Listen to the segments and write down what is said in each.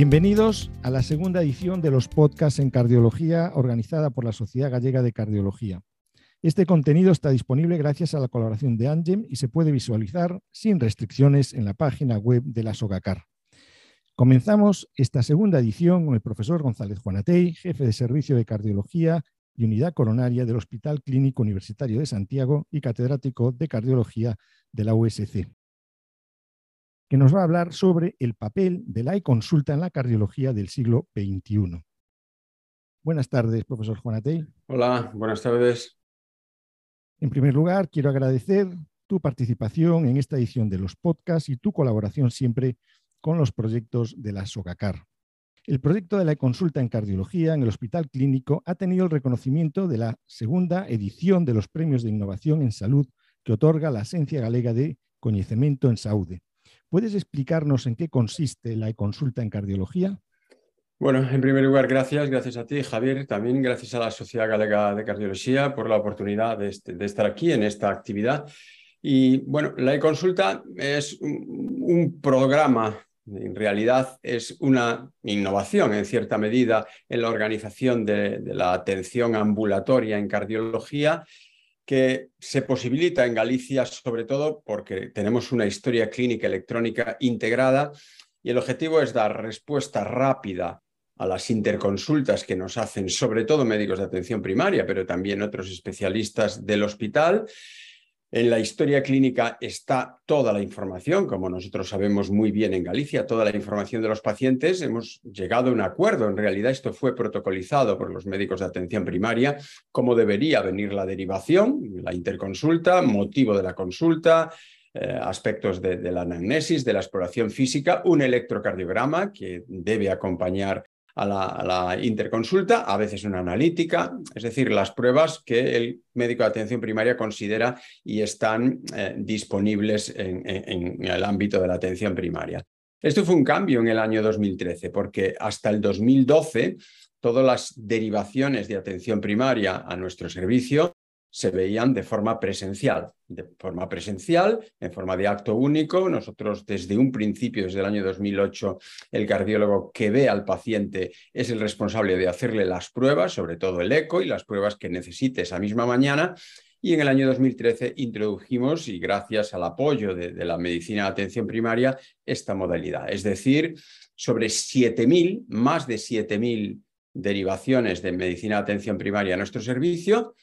Bienvenidos a la segunda edición de los podcasts en cardiología organizada por la Sociedad Gallega de Cardiología. Este contenido está disponible gracias a la colaboración de Angem y se puede visualizar sin restricciones en la página web de la SOGACAR. Comenzamos esta segunda edición con el profesor González Juanatey, jefe de Servicio de Cardiología y Unidad Coronaria del Hospital Clínico Universitario de Santiago y catedrático de Cardiología de la USC que nos va a hablar sobre el papel de la e-consulta en la cardiología del siglo XXI. Buenas tardes, profesor Juanatey. Hola, buenas tardes. En primer lugar, quiero agradecer tu participación en esta edición de los podcasts y tu colaboración siempre con los proyectos de la SOGACAR. El proyecto de la e-consulta en cardiología en el Hospital Clínico ha tenido el reconocimiento de la segunda edición de los premios de innovación en salud que otorga la Agencia Galega de Conocimiento en Saúde ¿Puedes explicarnos en qué consiste la consulta en cardiología? Bueno, en primer lugar, gracias, gracias a ti, Javier, también gracias a la Sociedad Galega de Cardiología por la oportunidad de, este, estar aquí en esta actividad. Y bueno, la e-consulta es un, programa, en realidad es una innovación en cierta medida en la organización de la atención ambulatoria en cardiología que se posibilita en Galicia sobre todo porque tenemos una historia clínica electrónica integrada y el objetivo es dar respuesta rápida a las interconsultas que nos hacen sobre todo médicos de atención primaria, pero también otros especialistas del hospital en la historia clínica está toda la información, como nosotros sabemos muy bien en Galicia, toda la información de los pacientes. Hemos llegado a un acuerdo, en realidad esto fue protocolizado por los médicos de atención primaria, cómo debería venir la derivación, la interconsulta, motivo de la consulta, eh, aspectos de, de, la anamnesis, de la exploración física, un electrocardiograma que debe acompañar a la, interconsulta, a veces una analítica, es decir, las pruebas que el médico de atención primaria considera y están eh, disponibles en, en el ámbito de la atención primaria. Esto fue un cambio en el año 2013, porque hasta el 2012 todas las derivaciones de atención primaria a nuestro servicio se veían de forma presencial. De forma presencial, en forma de acto único. Nosotros desde un principio, desde el año 2008, el cardiólogo que ve al paciente es el responsable de hacerle las pruebas, sobre todo el eco y las pruebas que necesite esa misma mañana. Y en el año 2013 introdujimos, y gracias al apoyo de, la medicina de atención primaria, esta modalidad. Es decir, sobre 7.000, más de 7.000 derivaciones de medicina de atención primaria a nuestro servicio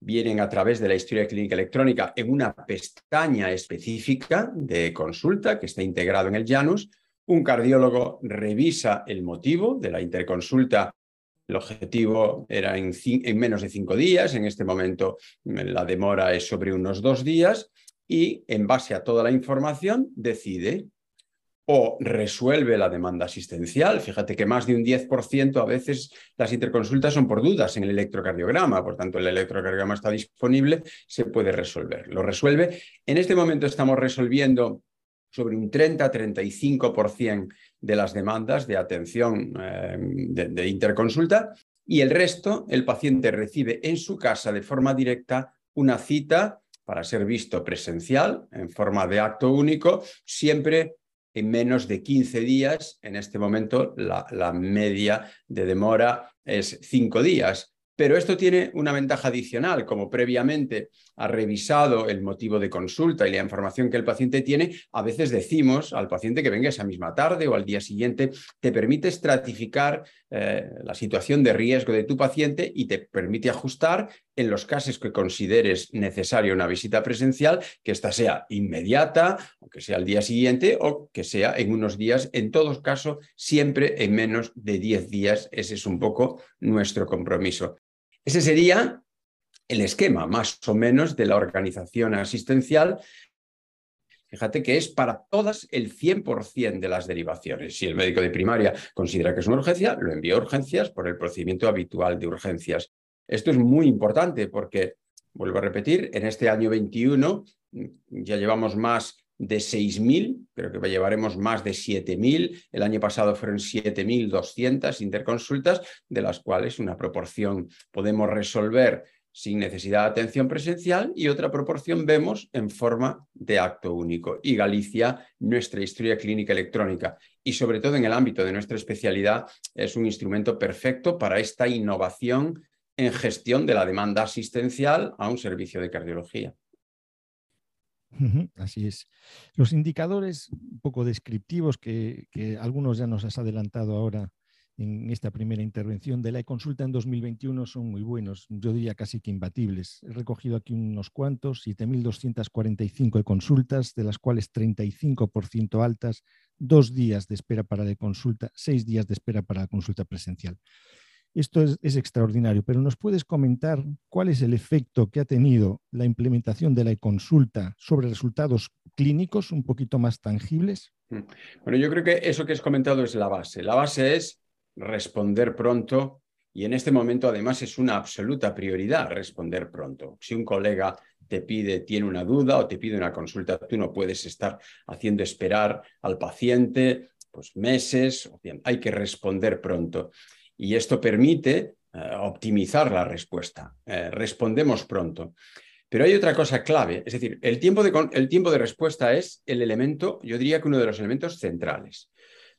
vienen a través de la historia clínica electrónica en una pestaña específica de consulta que está integrado en el Janus. Un cardiólogo revisa el motivo de la interconsulta. El objetivo era en, en menos de cinco días, en este momento la demora es sobre unos dos días y en base a toda la información decide o resuelve la demanda asistencial. Fíjate que más de un 10% a veces las interconsultas son por dudas en el electrocardiograma, por tanto el electrocardiograma está disponible, se puede resolver. Lo resuelve. En este momento estamos resolviendo sobre un 30-35% de las demandas de atención eh, de interconsulta y el resto el paciente recibe en su casa de forma directa una cita para ser visto presencial en forma de acto único, siempre en menos de 15 días. En este momento la, media de demora es 5 días. Pero esto tiene una ventaja adicional, como previamente ha revisado el motivo de consulta y la información que el paciente tiene, a veces decimos al paciente que venga esa misma tarde o al día siguiente, te permite estratificar eh, la situación de riesgo de tu paciente y te permite ajustar en los casos que consideres necesaria una visita presencial, que ésta sea inmediata, o que sea al día siguiente, o que sea en unos días, en todo caso, siempre en menos de 10 días. Ese es un poco nuestro compromiso. Ese sería el esquema, más o menos, de la organización asistencial. Fíjate que es para todas el 100% de las derivaciones. Si el médico de primaria considera que es una urgencia, lo envía a urgencias por el procedimiento habitual de urgencias. Esto es muy importante porque, vuelvo a repetir, en este año 21 mm, ya llevamos más de 6.000, creo que llevaremos más de 7.000. El año pasado fueron 7.200 interconsultas, de las cuales una proporción podemos resolver sin necesidad de atención presencial y otra proporción vemos en forma de acto único. Y Galicia, nuestra historia clínica electrónica y sobre todo en el ámbito de nuestra especialidad es un instrumento perfecto para esta innovación en gestión de la demanda asistencial a un servicio de cardiología. Así es. Los indicadores un poco descriptivos que, algunos ya nos has adelantado ahora en esta primera intervención de la e-consulta en 2021 son muy buenos, yo diría casi que imbatibles. He recogido aquí unos cuantos, 7.245 e-consultas, de las cuales 35% altas, dos días de espera para la consulta, seis días de espera para la consulta presencial. Esto es, extraordinario, pero ¿nos puedes comentar cuál es el efecto que ha tenido la implementación de la e-consulta sobre resultados clínicos un poquito más tangibles? Mm. Bueno, yo creo que eso que has comentado es la base. La base es responder pronto y en este momento además es una absoluta prioridad responder pronto. Si un colega te pide, tiene una duda o te pide una consulta, tú no puedes estar haciendo esperar al paciente pues meses, hay que responder pronto. Y esto permite eh, optimizar la respuesta. Eh, respondemos pronto. Pero hay otra cosa clave, es decir, el tiempo, de, el tiempo de respuesta es el elemento, yo diría que uno de los elementos centrales.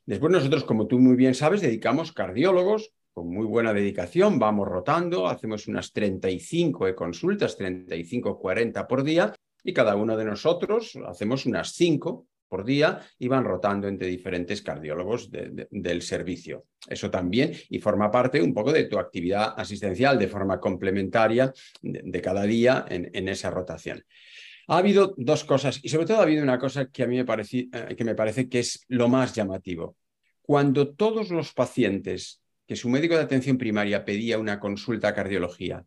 Después nosotros, como tú muy bien sabes, dedicamos cardiólogos con muy buena dedicación, vamos rotando, hacemos unas 35 e consultas, 35, 40 por día, y cada uno de nosotros hacemos unas 5 por día y van rotando entre diferentes cardiólogos del servicio. Eso también y forma parte un poco de tu actividad asistencial de forma complementaria de, cada día en, esa rotación. Ha habido dos cosas y sobre todo ha habido una cosa que a mí me parece, eh, que me parece que es lo más llamativo. Cuando todos los pacientes que su médico de atención primaria pedía una consulta a cardiología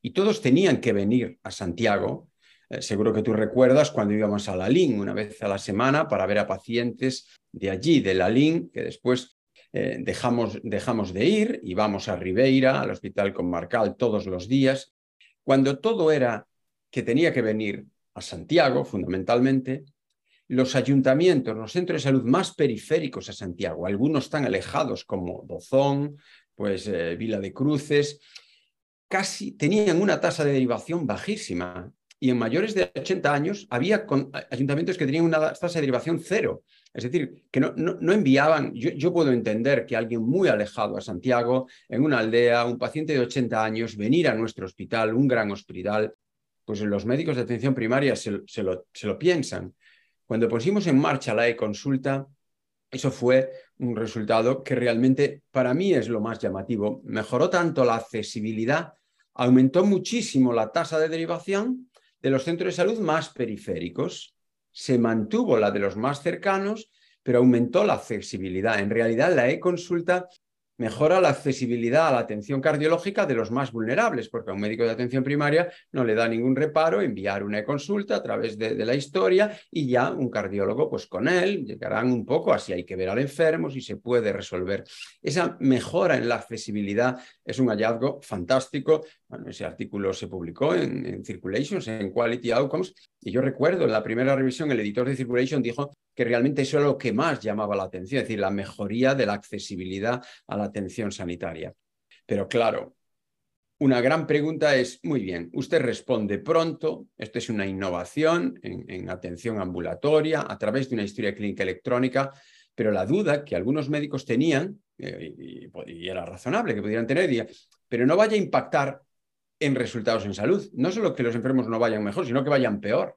y todos tenían que venir a Santiago, eh, seguro que tú recuerdas cuando íbamos a la LIN una vez a la semana para ver a pacientes de allí, de la LIN, que después eh, dejamos, dejamos de ir y vamos a Ribeira, al Hospital Conmarcal, todos los días. Cuando todo era que tenía que venir a Santiago, fundamentalmente, los ayuntamientos, los centros de salud más periféricos a Santiago, algunos están alejados como Dozón, pues eh, Vila de Cruces, casi tenían una tasa de derivación bajísima y en mayores de 80 años había ayuntamientos que tenían una tasa de derivación cero. Es decir, que no, no, enviaban, yo, yo, puedo entender que alguien muy alejado a Santiago, en una aldea, un paciente de 80 años, venir a nuestro hospital, un gran hospital, pues los médicos de atención primaria se, lo, se lo piensan. Cuando pusimos en marcha la e-consulta, eso fue un resultado que realmente para mí es lo más llamativo. Mejoró tanto la accesibilidad, aumentó muchísimo la tasa de derivación de los centros de salud más periféricos, se mantuvo la de los más cercanos, pero aumentó la accesibilidad. En realidad, la e-consulta mejora la accesibilidad a la atención cardiológica de los más vulnerables, porque a un médico de atención primaria no le da ningún reparo enviar una consulta a través de, la historia y ya un cardiólogo, pues con él, llegarán un poco a si hay que ver al enfermo, si se puede resolver. Esa mejora en la accesibilidad es un hallazgo fantástico. Bueno, ese artículo se publicó en, en Circulations, en Quality Outcomes, y yo recuerdo en la primera revisión el editor de Circulation dijo que realmente eso era lo que más llamaba la atención, es decir, la mejoría de la accesibilidad a la atención sanitaria. Pero claro, una gran pregunta es, muy bien, usted responde pronto, esto es una innovación en, atención ambulatoria a través de una historia clínica electrónica, pero la duda que algunos médicos tenían, eh, y, era razonable que pudieran tener, pero no vaya a impactar en resultados en salud. No solo que los enfermos no vayan mejor, sino que vayan peor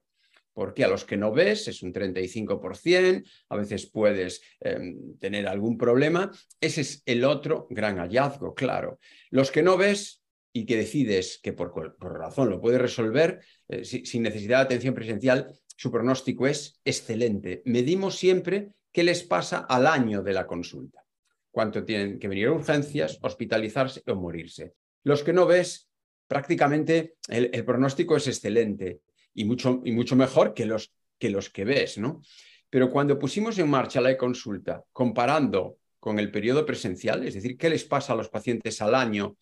porque a los que no ves es un 35%, a veces puedes em, tener algún problema. Ese es el otro gran hallazgo, claro. Los que no ves y que decides que por, razón lo puedes resolver eh, sin necesidad de atención presencial, su pronóstico es excelente. Medimos siempre qué les pasa al año de la consulta. Cuánto tienen que venir a urgencias, hospitalizarse o morirse. Los que no ves, prácticamente el pronóstico es excelente y mucho, y mucho mejor que los, que los que ves, ¿no? Pero cuando pusimos en marcha la e-consulta, comparando con el periodo presencial, es decir, qué les pasa a los pacientes al año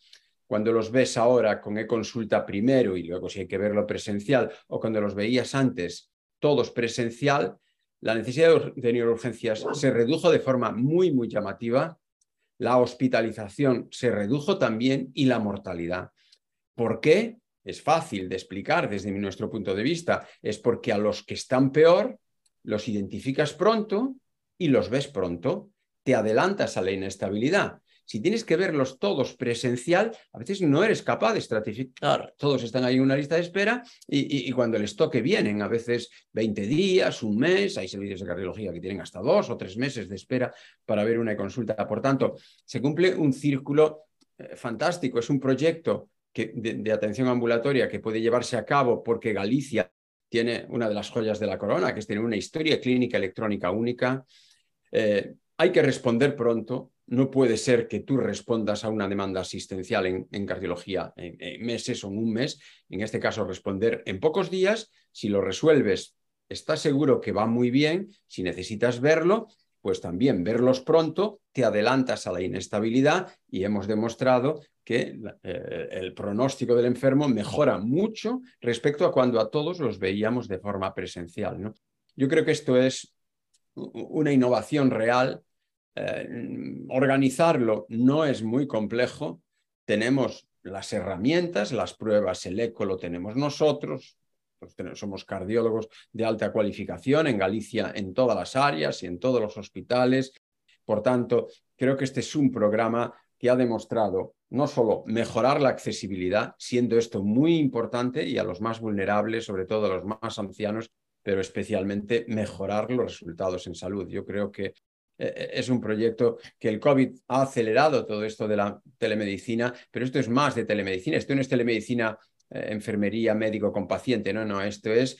cuando los ves ahora con e-consulta primero y luego si hay que verlo presencial, o cuando los veías antes todos presencial, la necesidad de neurourgencias se redujo de forma muy, muy llamativa, la hospitalización se redujo también y la mortalidad. ¿Por qué? es fácil de explicar desde nuestro punto de vista, es porque a los que están peor los identificas pronto y los ves pronto, te adelantas a la inestabilidad. Si tienes que verlos todos presencial, a veces no eres capaz de estratificar. Todos están ahí en una lista de espera y, cuando les toque vienen, a veces 20 días, un mes. Hay servicios de cardiología que tienen hasta dos o tres meses de espera para ver una consulta. Por tanto, se cumple un círculo eh, fantástico. Es un proyecto de, atención ambulatoria que puede llevarse a cabo porque Galicia tiene una de las joyas de la corona, que es tener una historia clínica electrónica única. Eh, hay que responder pronto, no puede ser que tú respondas a una demanda asistencial en, cardiología en, meses o en un mes. En este caso, responder en pocos días. Si lo resuelves, estás seguro que va muy bien. Si necesitas verlo, pues también verlos pronto, te adelantas a la inestabilidad y hemos demostrado que eh, el pronóstico del enfermo mejora mucho respecto a cuando a todos los veíamos de forma presencial. Yo creo que esto es una innovación real eh, organizarlo no es muy complejo. Tenemos las herramientas, las pruebas, el eco lo tenemos nosotros. somos cardiólogos de alta cualificación en Galicia en todas las áreas y en todos los hospitales. Por tanto, creo que este es un programa que ha demostrado no solo mejorar la accesibilidad, siendo esto muy importante y a los más vulnerables, sobre todo a los más ancianos, pero especialmente mejorar los resultados en salud. Yo creo que eh, eh, es un proyecto que el COVID ha acelerado todo esto de la telemedicina, pero esto es más de telemedicina, esto no es telemedicina eh, enfermería, médico con paciente, no, no, esto es,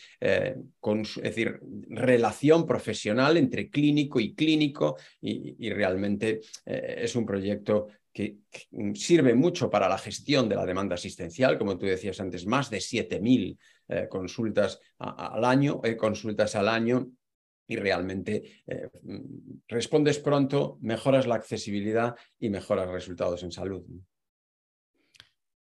con, es decir, relación profesional entre clínico y clínico y, realmente es un proyecto que, sirve mucho para la gestión de la demanda asistencial, como tú decías antes, más de 7.000 consultas al año, consultas al año y realmente eh, respondes pronto, mejoras la accesibilidad y mejoras resultados en salud.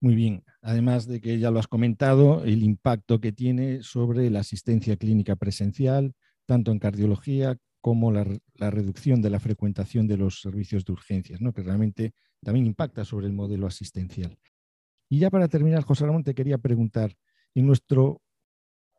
Muy bien. Además de que ya lo has comentado, el impacto que tiene sobre la asistencia clínica presencial, tanto en cardiología como la, reducción de la frecuentación de los servicios de urgencias, ¿no? que realmente también impacta sobre el modelo asistencial. Y ya para terminar, José Ramón, te quería preguntar, en nuestro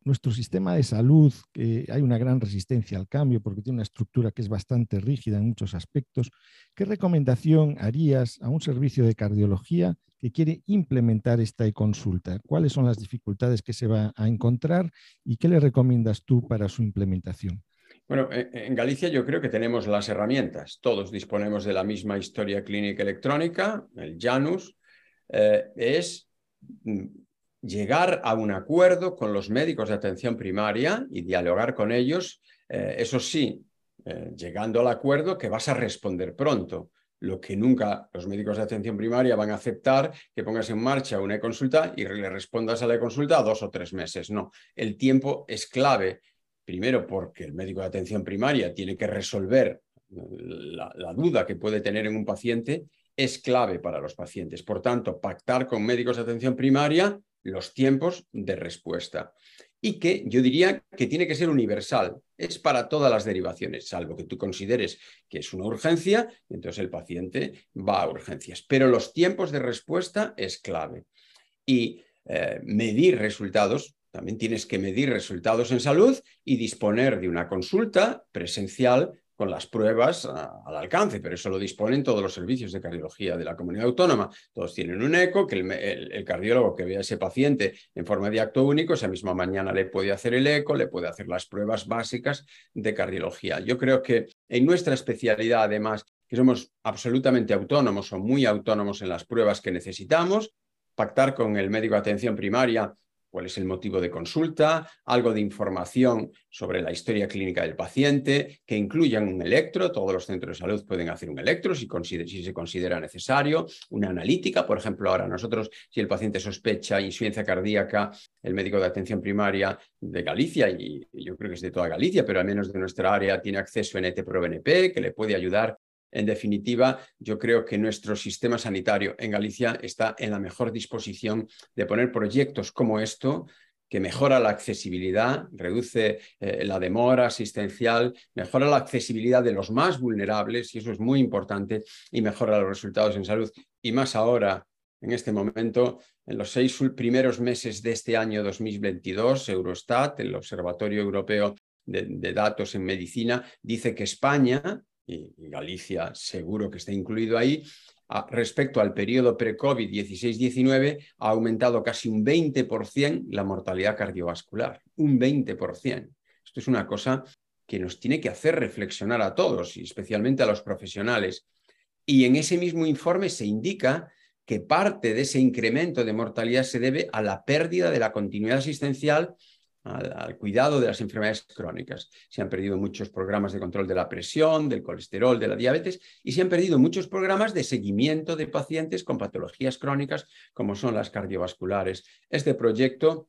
nuestro sistema de salud, hay una gran resistencia al cambio porque tiene una estructura que es bastante rígida en muchos aspectos, ¿qué recomendación harías a un servicio de cardiología que quiere implementar esta e-consulta? ¿Cuáles son las dificultades que se va a encontrar y qué le recomiendas tú para su implementación? Bueno, en Galicia yo creo que tenemos las herramientas. Todos disponemos de la misma historia clínica electrónica, el Janus. Eh, es mm, llegar a un acuerdo con los médicos de atención primaria y dialogar con ellos, eh, eso sí, eh, llegando al acuerdo que vas a responder pronto. Lo que nunca los médicos de atención primaria van a aceptar que pongas en marcha una consulta y le respondas a la consulta dos o tres meses. No, el tiempo es clave. Primero, porque el médico de atención primaria tiene que resolver la duda que puede tener en un paciente es clave para los pacientes. Por tanto, pactar con médicos de atención primaria los tiempos de respuesta. Y que yo diría que tiene que ser universal, es para todas las derivaciones, salvo que tú consideres que es una urgencia, entonces el paciente va a urgencias. Pero los tiempos de respuesta es clave. Y eh, medir resultados, también tienes que medir resultados en salud y disponer de una consulta presencial con las pruebas al alcance, pero eso lo disponen todos los servicios de cardiología de la comunidad autónoma. Todos tienen un eco, que el, cardiólogo que vea a ese paciente en forma de acto único, esa misma mañana le puede hacer el eco, le puede hacer las pruebas básicas de cardiología. Yo creo que en nuestra especialidad, además, que somos absolutamente autónomos o muy autónomos en las pruebas que necesitamos, pactar con el médico de atención primaria cuál es el motivo de consulta, algo de información sobre la historia clínica del paciente, que incluyan un electro, todos los centros de salud pueden hacer un electro si, se considera necesario, una analítica, por ejemplo, ahora nosotros, si el paciente sospecha insuficiencia cardíaca, el médico de atención primaria de Galicia, y yo creo que es de toda Galicia, pero al menos de nuestra área, tiene acceso en ET-PRO-BNP, que le puede ayudar en definitiva, yo creo que nuestro sistema sanitario en Galicia está en la mejor disposición de poner proyectos como esto que mejora la accesibilidad, reduce eh, la demora asistencial, mejora la accesibilidad de los más vulnerables, y eso es muy importante, y mejora los resultados en salud. Y más ahora, en este momento, en los seis primeros meses de este año 2022, Eurostat, el Observatorio Europeo de, datos en medicina, dice que España, y, Galicia seguro que está incluido ahí, respecto al periodo pre-COVID 16-19, ha aumentado casi un 20% la mortalidad cardiovascular, un 20%. Esto es una cosa que nos tiene que hacer reflexionar a todos y especialmente a los profesionales. Y en ese mismo informe se indica que parte de ese incremento de mortalidad se debe a la pérdida de la continuidad asistencial al, cuidado de las enfermedades crónicas. Se han perdido muchos programas de control de la presión, del colesterol, de la diabetes y se han perdido muchos programas de seguimiento de pacientes con patologías crónicas como son las cardiovasculares. Este proyecto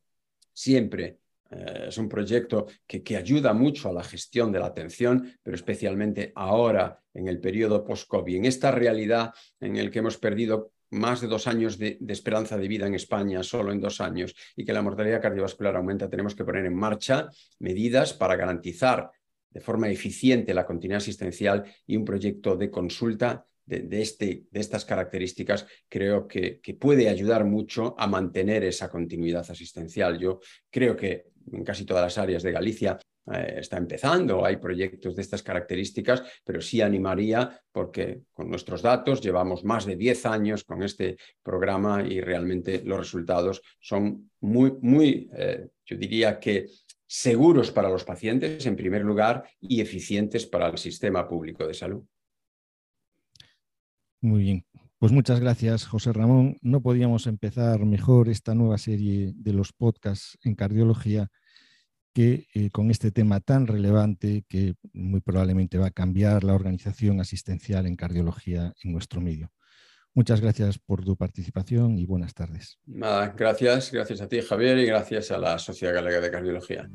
siempre eh, es un proyecto que, que, ayuda mucho a la gestión de la atención, pero especialmente ahora en el periodo post-COVID, en esta realidad en el que hemos perdido más de dos años de, esperanza de vida en España, solo en dos años, y que la mortalidad cardiovascular aumenta, tenemos que poner en marcha medidas para garantizar de forma eficiente la continuidad asistencial y un proyecto de consulta de, este, de estas características creo que, que, puede ayudar mucho a mantener esa continuidad asistencial. Yo creo que en casi todas las áreas de Galicia eh, está empezando, hay proyectos de estas características, pero sí animaría porque con nuestros datos llevamos más de 10 años con este programa y realmente los resultados son muy, muy, eh, yo diría que seguros para los pacientes en primer lugar y eficientes para el sistema público de salud. Muy bien. Pues muchas gracias, José Ramón. No podíamos empezar mejor esta nueva serie de los podcasts en cardiología que eh, con este tema tan relevante que muy probablemente va a cambiar la organización asistencial en cardiología en nuestro medio. Muchas gracias por tu participación y buenas tardes. gracias, gracias a ti Javier y gracias a la Sociedad Galega de Cardiología.